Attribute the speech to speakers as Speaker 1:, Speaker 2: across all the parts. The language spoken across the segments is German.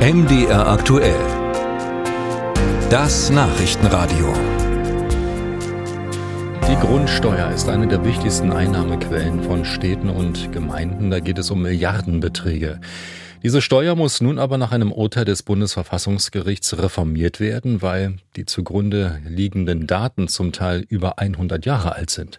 Speaker 1: MDR aktuell. Das Nachrichtenradio.
Speaker 2: Die Grundsteuer ist eine der wichtigsten Einnahmequellen von Städten und Gemeinden. Da geht es um Milliardenbeträge. Diese Steuer muss nun aber nach einem Urteil des Bundesverfassungsgerichts reformiert werden, weil die zugrunde liegenden Daten zum Teil über 100 Jahre alt sind.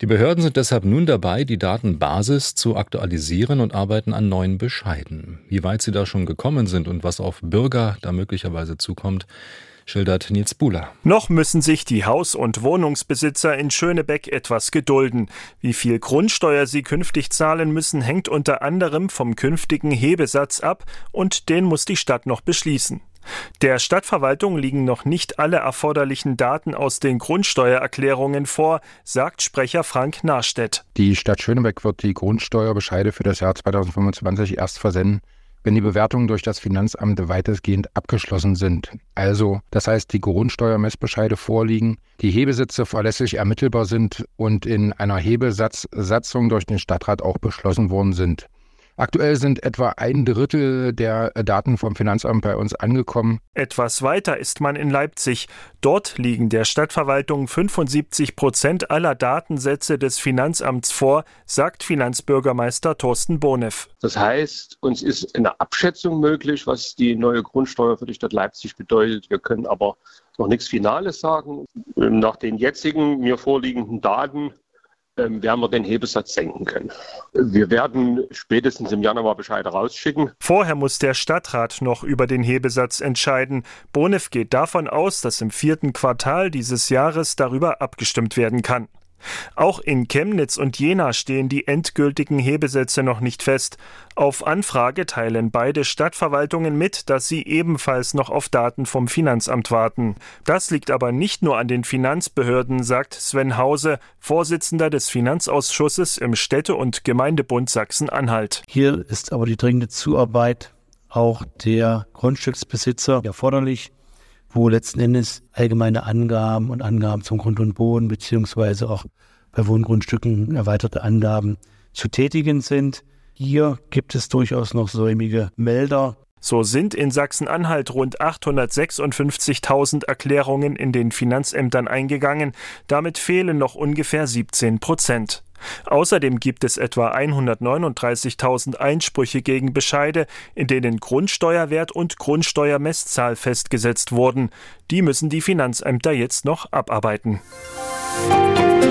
Speaker 2: Die Behörden sind deshalb nun dabei, die Datenbasis zu aktualisieren und arbeiten an neuen Bescheiden. Wie weit sie da schon gekommen sind und was auf Bürger da möglicherweise zukommt, schildert Nils Buhler.
Speaker 3: Noch müssen sich die Haus- und Wohnungsbesitzer in Schönebeck etwas gedulden. Wie viel Grundsteuer sie künftig zahlen müssen, hängt unter anderem vom künftigen Hebesatz ab und den muss die Stadt noch beschließen. Der Stadtverwaltung liegen noch nicht alle erforderlichen Daten aus den Grundsteuererklärungen vor, sagt Sprecher Frank Narstedt.
Speaker 4: Die Stadt Schönebeck wird die Grundsteuerbescheide für das Jahr 2025 erst versenden, wenn die Bewertungen durch das Finanzamt weitestgehend abgeschlossen sind. Also, das heißt, die Grundsteuermessbescheide vorliegen, die Hebesitze verlässlich ermittelbar sind und in einer Hebesatzsatzung durch den Stadtrat auch beschlossen worden sind. Aktuell sind etwa ein Drittel der Daten vom Finanzamt bei uns angekommen.
Speaker 3: Etwas weiter ist man in Leipzig. Dort liegen der Stadtverwaltung 75 Prozent aller Datensätze des Finanzamts vor, sagt Finanzbürgermeister Thorsten Bonev.
Speaker 5: Das heißt, uns ist eine Abschätzung möglich, was die neue Grundsteuer für die Stadt Leipzig bedeutet. Wir können aber noch nichts Finales sagen. Nach den jetzigen mir vorliegenden Daten werden wir den Hebesatz senken können. Wir werden spätestens im Januar Bescheide rausschicken.
Speaker 3: Vorher muss der Stadtrat noch über den Hebesatz entscheiden. Bonef geht davon aus, dass im vierten Quartal dieses Jahres darüber abgestimmt werden kann. Auch in Chemnitz und Jena stehen die endgültigen Hebesätze noch nicht fest. Auf Anfrage teilen beide Stadtverwaltungen mit, dass sie ebenfalls noch auf Daten vom Finanzamt warten. Das liegt aber nicht nur an den Finanzbehörden, sagt Sven Hause, Vorsitzender des Finanzausschusses im Städte- und Gemeindebund Sachsen-Anhalt.
Speaker 6: Hier ist aber die dringende Zuarbeit auch der Grundstücksbesitzer erforderlich wo letzten Endes allgemeine Angaben und Angaben zum Grund und Boden beziehungsweise auch bei Wohngrundstücken erweiterte Angaben zu tätigen sind. Hier gibt es durchaus noch säumige Melder.
Speaker 3: So sind in Sachsen-Anhalt rund 856.000 Erklärungen in den Finanzämtern eingegangen. Damit fehlen noch ungefähr 17 Prozent. Außerdem gibt es etwa 139.000 Einsprüche gegen Bescheide, in denen Grundsteuerwert und Grundsteuermesszahl festgesetzt wurden. Die müssen die Finanzämter jetzt noch abarbeiten. Musik